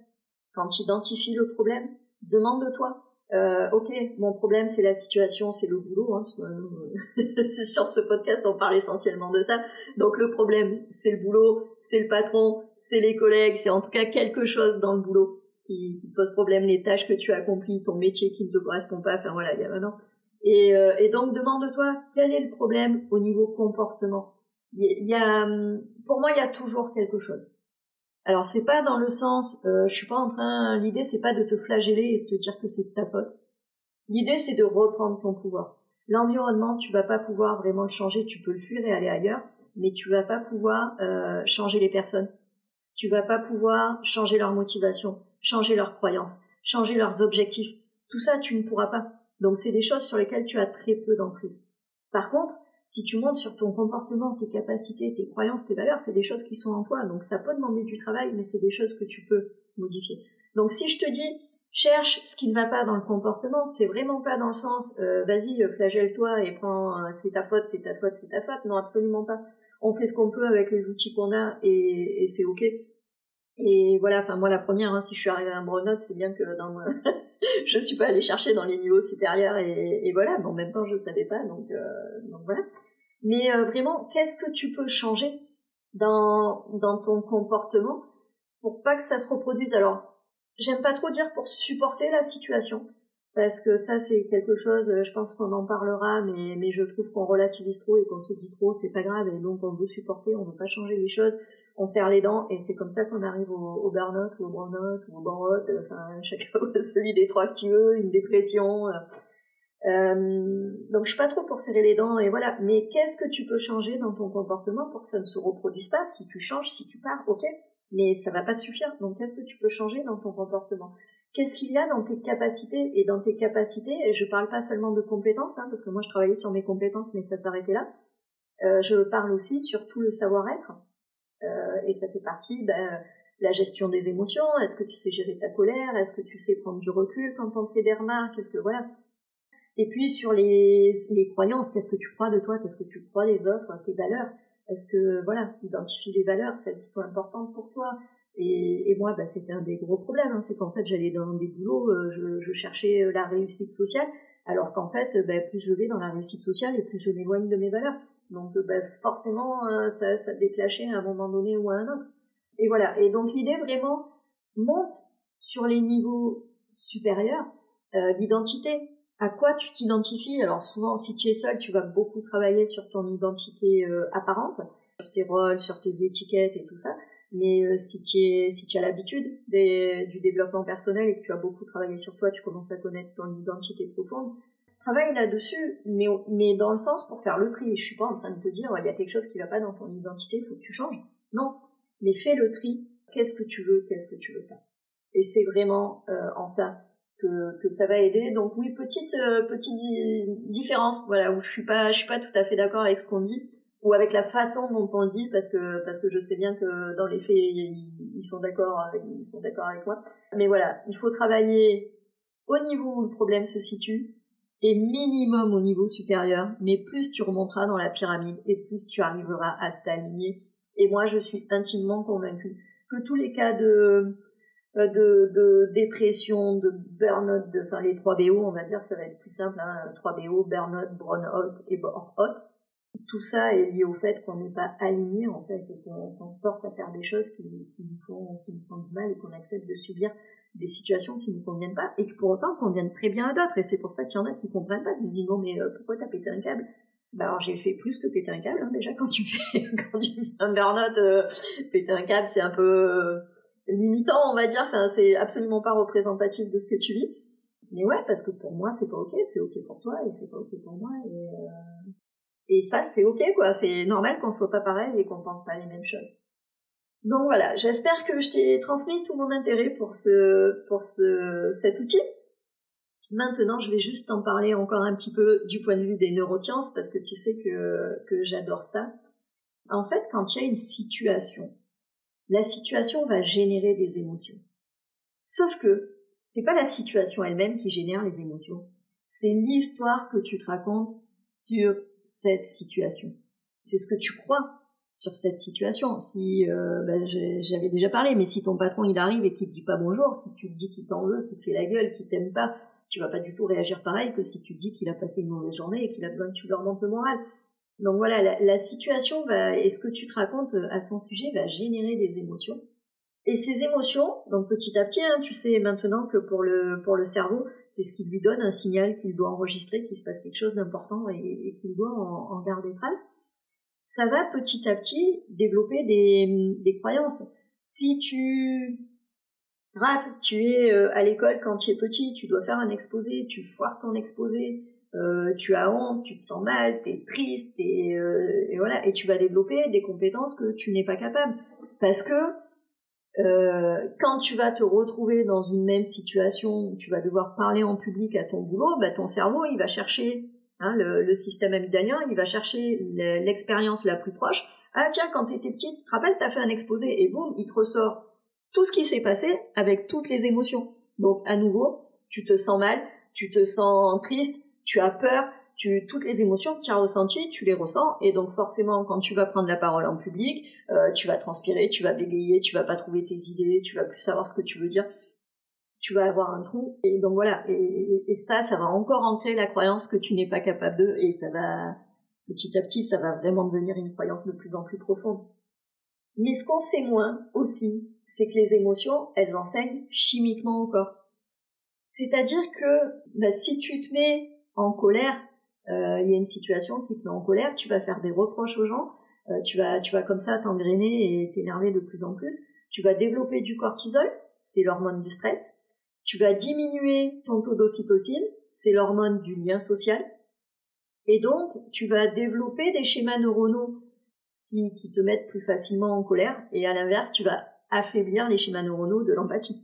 Quand tu identifies le problème, demande-toi. Euh, ok, mon problème c'est la situation, c'est le boulot. Hein, euh, sur ce podcast, on parle essentiellement de ça. Donc le problème, c'est le boulot, c'est le patron, c'est les collègues, c'est en tout cas quelque chose dans le boulot qui, pose problème, les tâches que tu accomplis, ton métier qui ne te correspond pas. Enfin voilà, il y a maintenant. Et, euh, et donc demande-toi quel est le problème au niveau comportement? Il y a, hum, pour moi, il y a toujours quelque chose. Alors c'est pas dans le sens, euh, je suis pas en train, l'idée c'est pas de te flageller et de te dire que c'est ta faute. L'idée c'est de reprendre ton pouvoir. L'environnement, tu vas pas pouvoir vraiment le changer, tu peux le fuir et aller ailleurs, mais tu vas pas pouvoir euh, changer les personnes. Tu vas pas pouvoir changer leur motivation, changer leurs croyances, changer leurs objectifs. Tout ça, tu ne pourras pas. Donc c'est des choses sur lesquelles tu as très peu d'emprise. Par contre, si tu montes sur ton comportement, tes capacités, tes croyances, tes valeurs, c'est des choses qui sont en toi. Donc ça peut demander du travail, mais c'est des choses que tu peux modifier. Donc si je te dis cherche ce qui ne va pas dans le comportement, c'est vraiment pas dans le sens euh, vas-y flagelle-toi et prends euh, c'est ta faute, c'est ta faute, c'est ta faute. Non, absolument pas. On fait ce qu'on peut avec les outils qu'on a et, et c'est ok. Et voilà, enfin moi la première, hein, si je suis arrivée à un burn c'est bien que dans je suis pas allée chercher dans les niveaux supérieurs et, et voilà, mais en même temps je savais pas, donc, euh, donc voilà. Mais euh, vraiment, qu'est-ce que tu peux changer dans, dans ton comportement pour pas que ça se reproduise? Alors, j'aime pas trop dire pour supporter la situation, parce que ça c'est quelque chose, je pense qu'on en parlera, mais, mais je trouve qu'on relativise trop et qu'on se dit trop, c'est pas grave, et donc on veut supporter, on veut pas changer les choses, on serre les dents et c'est comme ça qu'on arrive au, au burn-out ou au burn-out ou au burn-out, enfin chacun celui des trois que tu veux, une dépression. Euh. Donc je suis pas trop pour serrer les dents et voilà. Mais qu'est-ce que tu peux changer dans ton comportement pour que ça ne se reproduise pas? Si tu changes, si tu pars, ok. Mais ça va pas suffire. Donc qu'est-ce que tu peux changer dans ton comportement? Qu'est-ce qu'il y a dans tes capacités Et dans tes capacités, et je parle pas seulement de compétences, hein, parce que moi je travaillais sur mes compétences, mais ça s'arrêtait là. Euh, je parle aussi sur tout le savoir-être. Euh, et ça fait partie ben, la gestion des émotions. Est-ce que tu sais gérer ta colère? Est-ce que tu sais prendre du recul quand on te fait des remarques? Est-ce que voilà et puis sur les, croyances, qu'est-ce que tu crois de toi, qu'est-ce que tu crois des autres, tes valeurs? Est-ce que voilà, identifie les valeurs, celles qui sont importantes pour toi? Et, moi, bah, c'était un des gros problèmes, hein, c'est qu'en fait j'allais dans des boulots, euh, je, cherchais euh, la réussite sociale, alors qu'en fait, bah, plus je vais dans la réussite sociale et plus je m'éloigne de mes valeurs. Donc bah, forcément, ça, ça déclenchait à un moment donné ou à un autre. Et voilà. Et donc l'idée vraiment monte sur les niveaux supérieurs euh, d'identité à quoi tu t'identifies? Alors souvent, si tu es seul, tu vas beaucoup travailler sur ton identité euh, apparente, sur tes rôles, sur tes étiquettes et tout ça. Mais euh, si tu es, si tu as l'habitude du développement personnel et que tu as beaucoup travaillé sur toi, tu commences à connaître ton identité profonde. Travaille là-dessus, mais, mais dans le sens pour faire le tri. Je suis pas en train de te dire, il y a quelque chose qui va pas dans ton identité, il faut que tu changes. Non. Mais fais le tri. Qu'est-ce que tu veux, qu'est-ce que tu veux pas? Et c'est vraiment euh, en ça que, que ça va aider. Donc oui, petite euh, petite différence, voilà, où je suis pas je suis pas tout à fait d'accord avec ce qu'on dit ou avec la façon dont on dit parce que parce que je sais bien que dans les faits ils, sont d'accord ils sont d'accord avec moi. Mais voilà, il faut travailler au niveau où le problème se situe et minimum au niveau supérieur, mais plus tu remonteras dans la pyramide et plus tu arriveras à t'aligner. Et moi, je suis intimement convaincue que tous les cas de de, de dépression, de burn-out, de, enfin les 3 BO, on va dire, ça va être plus simple, hein, 3 BO, burn-out, burn-out et burn-out. Tout ça est lié au fait qu'on n'est pas aligné en fait et qu'on se force à faire des choses qui, nous font, qui nous font du mal et qu'on accepte de subir des situations qui ne nous conviennent pas et qui pour autant conviennent très bien à d'autres. Et c'est pour ça qu'il y en a qui comprennent pas, qui disent non mais euh, pourquoi t'as pété un câble? Bah alors j'ai fait plus que péter un câble hein, déjà quand tu fais quand tu fais un burn-out euh, péter un câble c'est un peu limitant, on va dire. Enfin, c'est absolument pas représentatif de ce que tu vis. Mais ouais, parce que pour moi, c'est pas ok, c'est ok pour toi et c'est pas ok pour moi. Et, euh... et ça, c'est ok, quoi. C'est normal qu'on soit pas pareil et qu'on pense pas les mêmes choses. Donc voilà, j'espère que je t'ai transmis tout mon intérêt pour ce, pour ce, cet outil. Maintenant, je vais juste t'en parler encore un petit peu du point de vue des neurosciences parce que tu sais que, que j'adore ça. En fait, quand il y a une situation la situation va générer des émotions. Sauf que c'est pas la situation elle-même qui génère les émotions, c'est l'histoire que tu te racontes sur cette situation. C'est ce que tu crois sur cette situation. Si euh, bah, j'avais déjà parlé, mais si ton patron il arrive et qu'il te dit pas bonjour, si tu te dis qu'il t'en veut, qu'il te fait la gueule, qu'il t'aime pas, tu vas pas du tout réagir pareil que si tu te dis qu'il a passé une mauvaise journée et qu'il a besoin que tu leur remontes le moral. Donc voilà, la, la, situation va, et ce que tu te racontes euh, à son sujet va générer des émotions. Et ces émotions, donc petit à petit, hein, tu sais maintenant que pour le, pour le cerveau, c'est ce qui lui donne un signal qu'il doit enregistrer, qu'il se passe quelque chose d'important et, et qu'il doit en, en, garder trace. Ça va petit à petit développer des, des croyances. Si tu rates, tu es euh, à l'école quand tu es petit, tu dois faire un exposé, tu foires ton exposé, euh, tu as honte, tu te sens mal, tu es triste, et, euh, et voilà, et tu vas développer des compétences que tu n'es pas capable. Parce que euh, quand tu vas te retrouver dans une même situation où tu vas devoir parler en public à ton boulot, bah, ton cerveau, il va chercher hein, le, le, système amygdalien, il va chercher l'expérience la plus proche. Ah tiens, quand tu étais petite, tu te rappelles, tu as fait un exposé, et boum, il te ressort tout ce qui s'est passé avec toutes les émotions. Donc à nouveau, tu te sens mal, tu te sens triste, tu as peur, tu, toutes les émotions que tu as ressenties, tu les ressens, et donc forcément, quand tu vas prendre la parole en public, euh, tu vas transpirer, tu vas bégayer, tu vas pas trouver tes idées, tu vas plus savoir ce que tu veux dire, tu vas avoir un trou, et donc voilà, et, ça, ça va encore ancrer la croyance que tu n'es pas capable de, et ça va, petit à petit, ça va vraiment devenir une croyance de plus en plus profonde. Mais ce qu'on sait moins aussi, c'est que les émotions, elles enseignent chimiquement encore. C'est-à-dire que bah, si tu te mets en colère, euh, il y a une situation qui te met en colère, tu vas faire des reproches aux gens, euh, tu vas tu vas comme ça t'engrainer et t'énerver de plus en plus, tu vas développer du cortisol, c'est l'hormone du stress, tu vas diminuer ton taux d'ocytocine, c'est l'hormone du lien social, et donc tu vas développer des schémas neuronaux qui, qui te mettent plus facilement en colère, et à l'inverse, tu vas affaiblir les schémas neuronaux de l'empathie.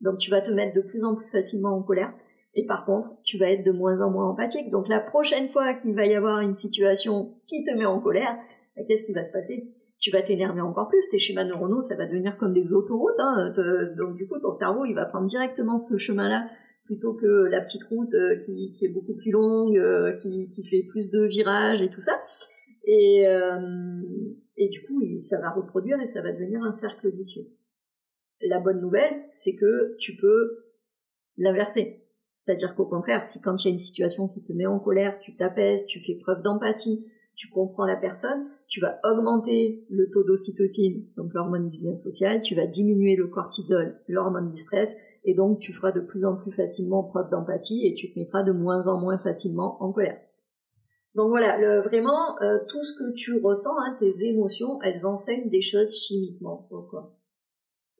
Donc tu vas te mettre de plus en plus facilement en colère. Et par contre, tu vas être de moins en moins empathique. Donc la prochaine fois qu'il va y avoir une situation qui te met en colère, ben, qu'est-ce qui va se passer? Tu vas t'énerver encore plus. Tes schémas neuronaux, ça va devenir comme des autoroutes. Hein. Donc du coup, ton cerveau, il va prendre directement ce chemin-là plutôt que la petite route euh, qui, est beaucoup plus longue, euh, qui, fait plus de virages et tout ça. Et, euh, et du coup, ça va reproduire et ça va devenir un cercle vicieux. La bonne nouvelle, c'est que tu peux l'inverser. C'est-à-dire qu'au contraire, si quand il y a une situation qui te met en colère, tu t'apaises, tu fais preuve d'empathie, tu comprends la personne, tu vas augmenter le taux d'ocytocine, donc l'hormone du lien social, tu vas diminuer le cortisol, l'hormone du stress, et donc tu feras de plus en plus facilement preuve d'empathie et tu te mettras de moins en moins facilement en colère. Donc voilà, vraiment, euh, tout ce que tu ressens, hein, tes émotions, elles enseignent des choses chimiquement. Pourquoi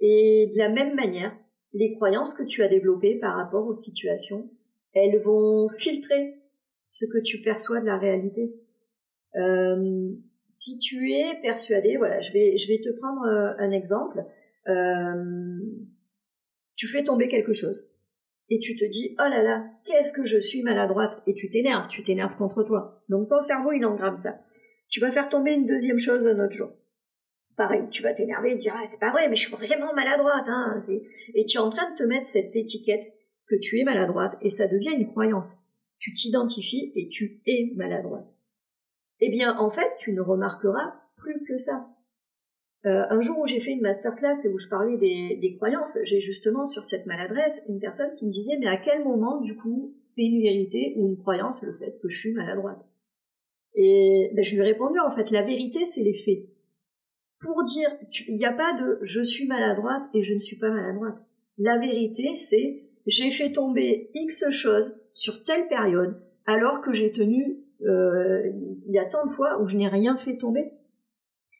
Et de la même manière, les croyances que tu as développées par rapport aux situations, elles vont filtrer ce que tu perçois de la réalité. Euh, si tu es persuadé, voilà, je vais, je vais te prendre euh, un exemple. Euh, tu fais tomber quelque chose et tu te dis oh là là, qu'est-ce que je suis maladroite et tu t'énerves, tu t'énerves contre toi. Donc ton cerveau il engramme ça. Tu vas faire tomber une deuxième chose un autre jour tu vas t'énerver et dire ah, c'est pas vrai, mais je suis vraiment maladroite. Hein, et tu es en train de te mettre cette étiquette que tu es maladroite et ça devient une croyance. Tu t'identifies et tu es maladroite. Eh bien, en fait, tu ne remarqueras plus que ça. Euh, un jour où j'ai fait une masterclass et où je parlais des, des croyances, j'ai justement sur cette maladresse une personne qui me disait mais à quel moment du coup c'est une vérité ou une croyance le fait que je suis maladroite? Et ben, je lui ai répondu en fait la vérité c'est les faits pour dire, il n'y a pas de je suis maladroite et je ne suis pas maladroite. La vérité, c'est j'ai fait tomber X choses sur telle période alors que j'ai tenu euh, il y a tant de fois où je n'ai rien fait tomber.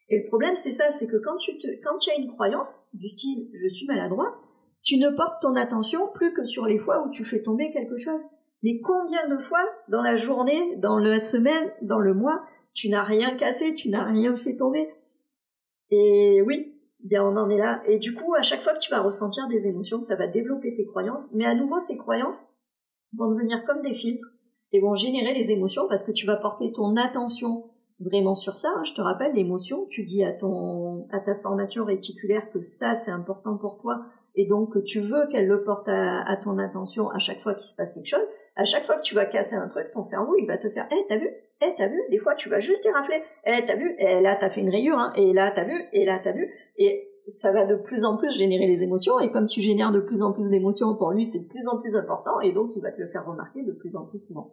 Et le problème, c'est ça, c'est que quand tu te, quand tu as une croyance du style je suis maladroite, tu ne portes ton attention plus que sur les fois où tu fais tomber quelque chose. Mais combien de fois dans la journée, dans la semaine, dans le mois, tu n'as rien cassé, tu n'as rien fait tomber? Et oui, bien on en est là. Et du coup, à chaque fois que tu vas ressentir des émotions, ça va développer tes croyances. Mais à nouveau, ces croyances vont devenir comme des filtres et vont générer les émotions parce que tu vas porter ton attention vraiment sur ça. Je te rappelle, l'émotion, tu dis à ton, à ta formation réticulaire que ça, c'est important pour toi et donc que tu veux qu'elle le porte à, ton attention à chaque fois qu'il se passe quelque chose à chaque fois que tu vas casser un truc, ton cerveau, il va te faire, eh, t'as vu? Eh, t'as vu? Des fois, tu vas juste érafler. Eh, t'as vu? Eh, là, t'as fait une rayure, hein. Et là, t'as vu? Et là, t'as vu? Et ça va de plus en plus générer les émotions. Et comme tu génères de plus en plus d'émotions, pour lui, c'est de plus en plus important. Et donc, il va te le faire remarquer de plus en plus souvent.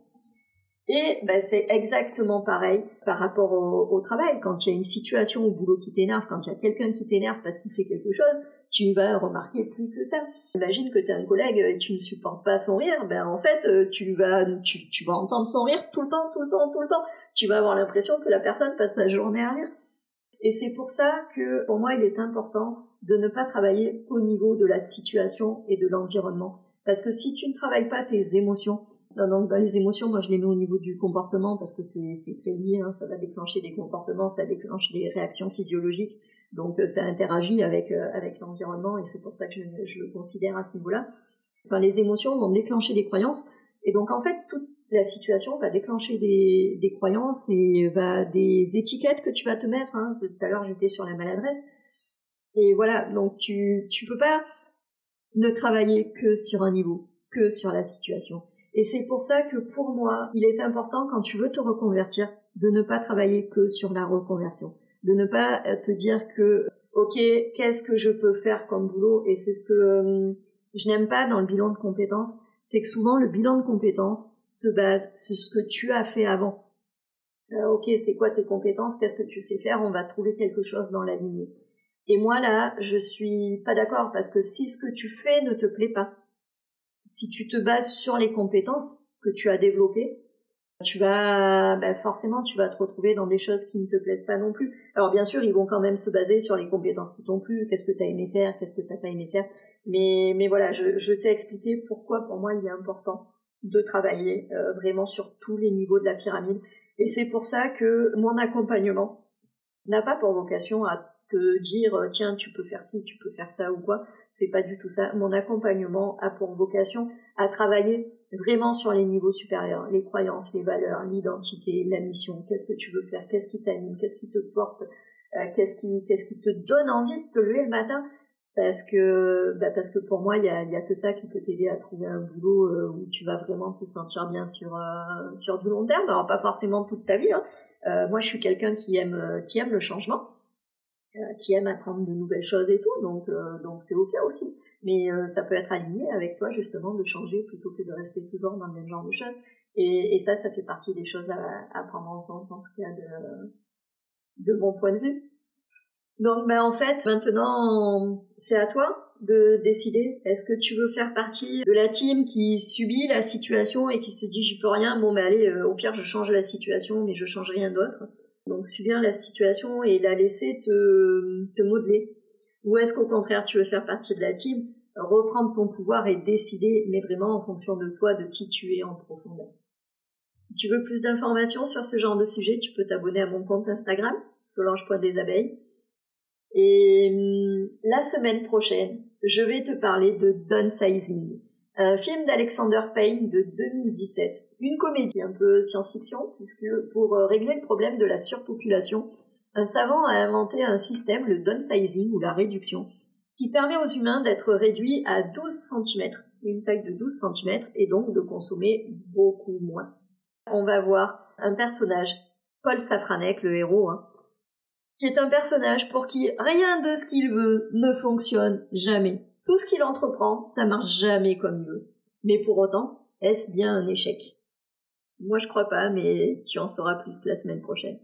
Et ben, c'est exactement pareil par rapport au, au, travail. Quand il y a une situation au boulot qui t'énerve, quand il y a quelqu'un qui t'énerve parce qu'il fait quelque chose, tu vas remarquer plus que ça. Imagine que tu as un collègue et tu ne supportes pas son rire, ben en fait euh, tu vas tu, tu vas entendre son rire tout le temps, tout le temps, tout le temps. Tu vas avoir l'impression que la personne passe sa journée à rire. Et c'est pour ça que pour moi il est important de ne pas travailler au niveau de la situation et de l'environnement. Parce que si tu ne travailles pas tes émotions, donc dans les émotions, moi je les mets au niveau du comportement parce que c'est très lié, hein, ça va déclencher des comportements, ça déclenche des réactions physiologiques. Donc euh, ça interagit avec euh, avec l'environnement et c'est pour ça que je, le considère à ce niveau-là. Enfin, les émotions vont déclencher des croyances et donc en fait toute la situation va déclencher des, des croyances et des étiquettes que tu vas te mettre. Hein. Tout à l'heure j'étais sur la maladresse et voilà donc tu tu peux pas ne travailler que sur un niveau, que sur la situation. Et c'est pour ça que pour moi, il est important quand tu veux te reconvertir de ne pas travailler que sur la reconversion. De ne pas te dire que ok qu'est-ce que je peux faire comme boulot et c'est ce que euh, je n'aime pas dans le bilan de compétences c'est que souvent le bilan de compétences se base sur ce que tu as fait avant. Euh, ok c'est quoi tes compétences? Qu'est-ce que tu sais faire? On va trouver quelque chose dans la lignée. Et moi là je suis pas d'accord parce que si ce que tu fais ne te plaît pas si tu te bases sur les compétences que tu as développées tu vas bah forcément tu vas te retrouver dans des choses qui ne te plaisent pas non plus. Alors bien sûr, ils vont quand même se baser sur les compétences qui t'ont plu, qu'est-ce que tu as aimé faire, qu'est-ce que tu pas aimé faire? Mais mais voilà, je, je t'ai expliqué pourquoi pour moi il est important de travailler euh, vraiment sur tous les niveaux de la pyramide. Et c'est pour ça que mon accompagnement n'a pas pour vocation à te dire euh, tiens tu peux faire ci, tu peux faire ça ou quoi. C'est pas du tout ça. Mon accompagnement a pour vocation à travailler vraiment sur les niveaux supérieurs, les croyances, les valeurs, l'identité, la mission. Qu'est-ce que tu veux faire? Qu'est-ce qui t'anime? Qu'est-ce qui te porte? Euh, Qu'est-ce qui qu'est-ce qui te donne envie de te lever le matin? Parce que bah parce que pour moi il y a, y a que ça qui peut t'aider à trouver un boulot euh, où tu vas vraiment te sentir bien sur euh, sur du long terme alors pas forcément toute ta vie hein. euh, moi je suis quelqu'un qui aime qui aime le changement qui aime apprendre de nouvelles choses et tout donc donc c'est ok aussi mais ça peut être aligné avec toi justement de changer plutôt que de rester toujours dans le même genre de choses et, et ça ça fait partie des choses à, à prendre en compte en tout cas de de mon point de vue donc ben en fait maintenant c'est à toi de décider. Est-ce que tu veux faire partie de la team qui subit la situation et qui se dit j'y peux rien, bon ben allez euh, au pire je change la situation mais je change rien d'autre. Donc subir la situation et la laisser te, te modeler. Ou est-ce qu'au contraire tu veux faire partie de la team, reprendre ton pouvoir et décider mais vraiment en fonction de toi, de qui tu es en profondeur? Si tu veux plus d'informations sur ce genre de sujet, tu peux t'abonner à mon compte Instagram, solange.desabeilles et hum, la semaine prochaine, je vais te parler de Downsizing, un film d'Alexander Payne de 2017, une comédie un peu science-fiction, puisque pour euh, régler le problème de la surpopulation, un savant a inventé un système, le downsizing ou la réduction, qui permet aux humains d'être réduits à 12 cm, une taille de 12 cm, et donc de consommer beaucoup moins. On va voir un personnage, Paul Safranek, le héros, hein, qui est un personnage pour qui rien de ce qu'il veut ne fonctionne jamais. Tout ce qu'il entreprend, ça marche jamais comme il veut. Mais pour autant, est-ce bien un échec? Moi je crois pas, mais tu en sauras plus la semaine prochaine.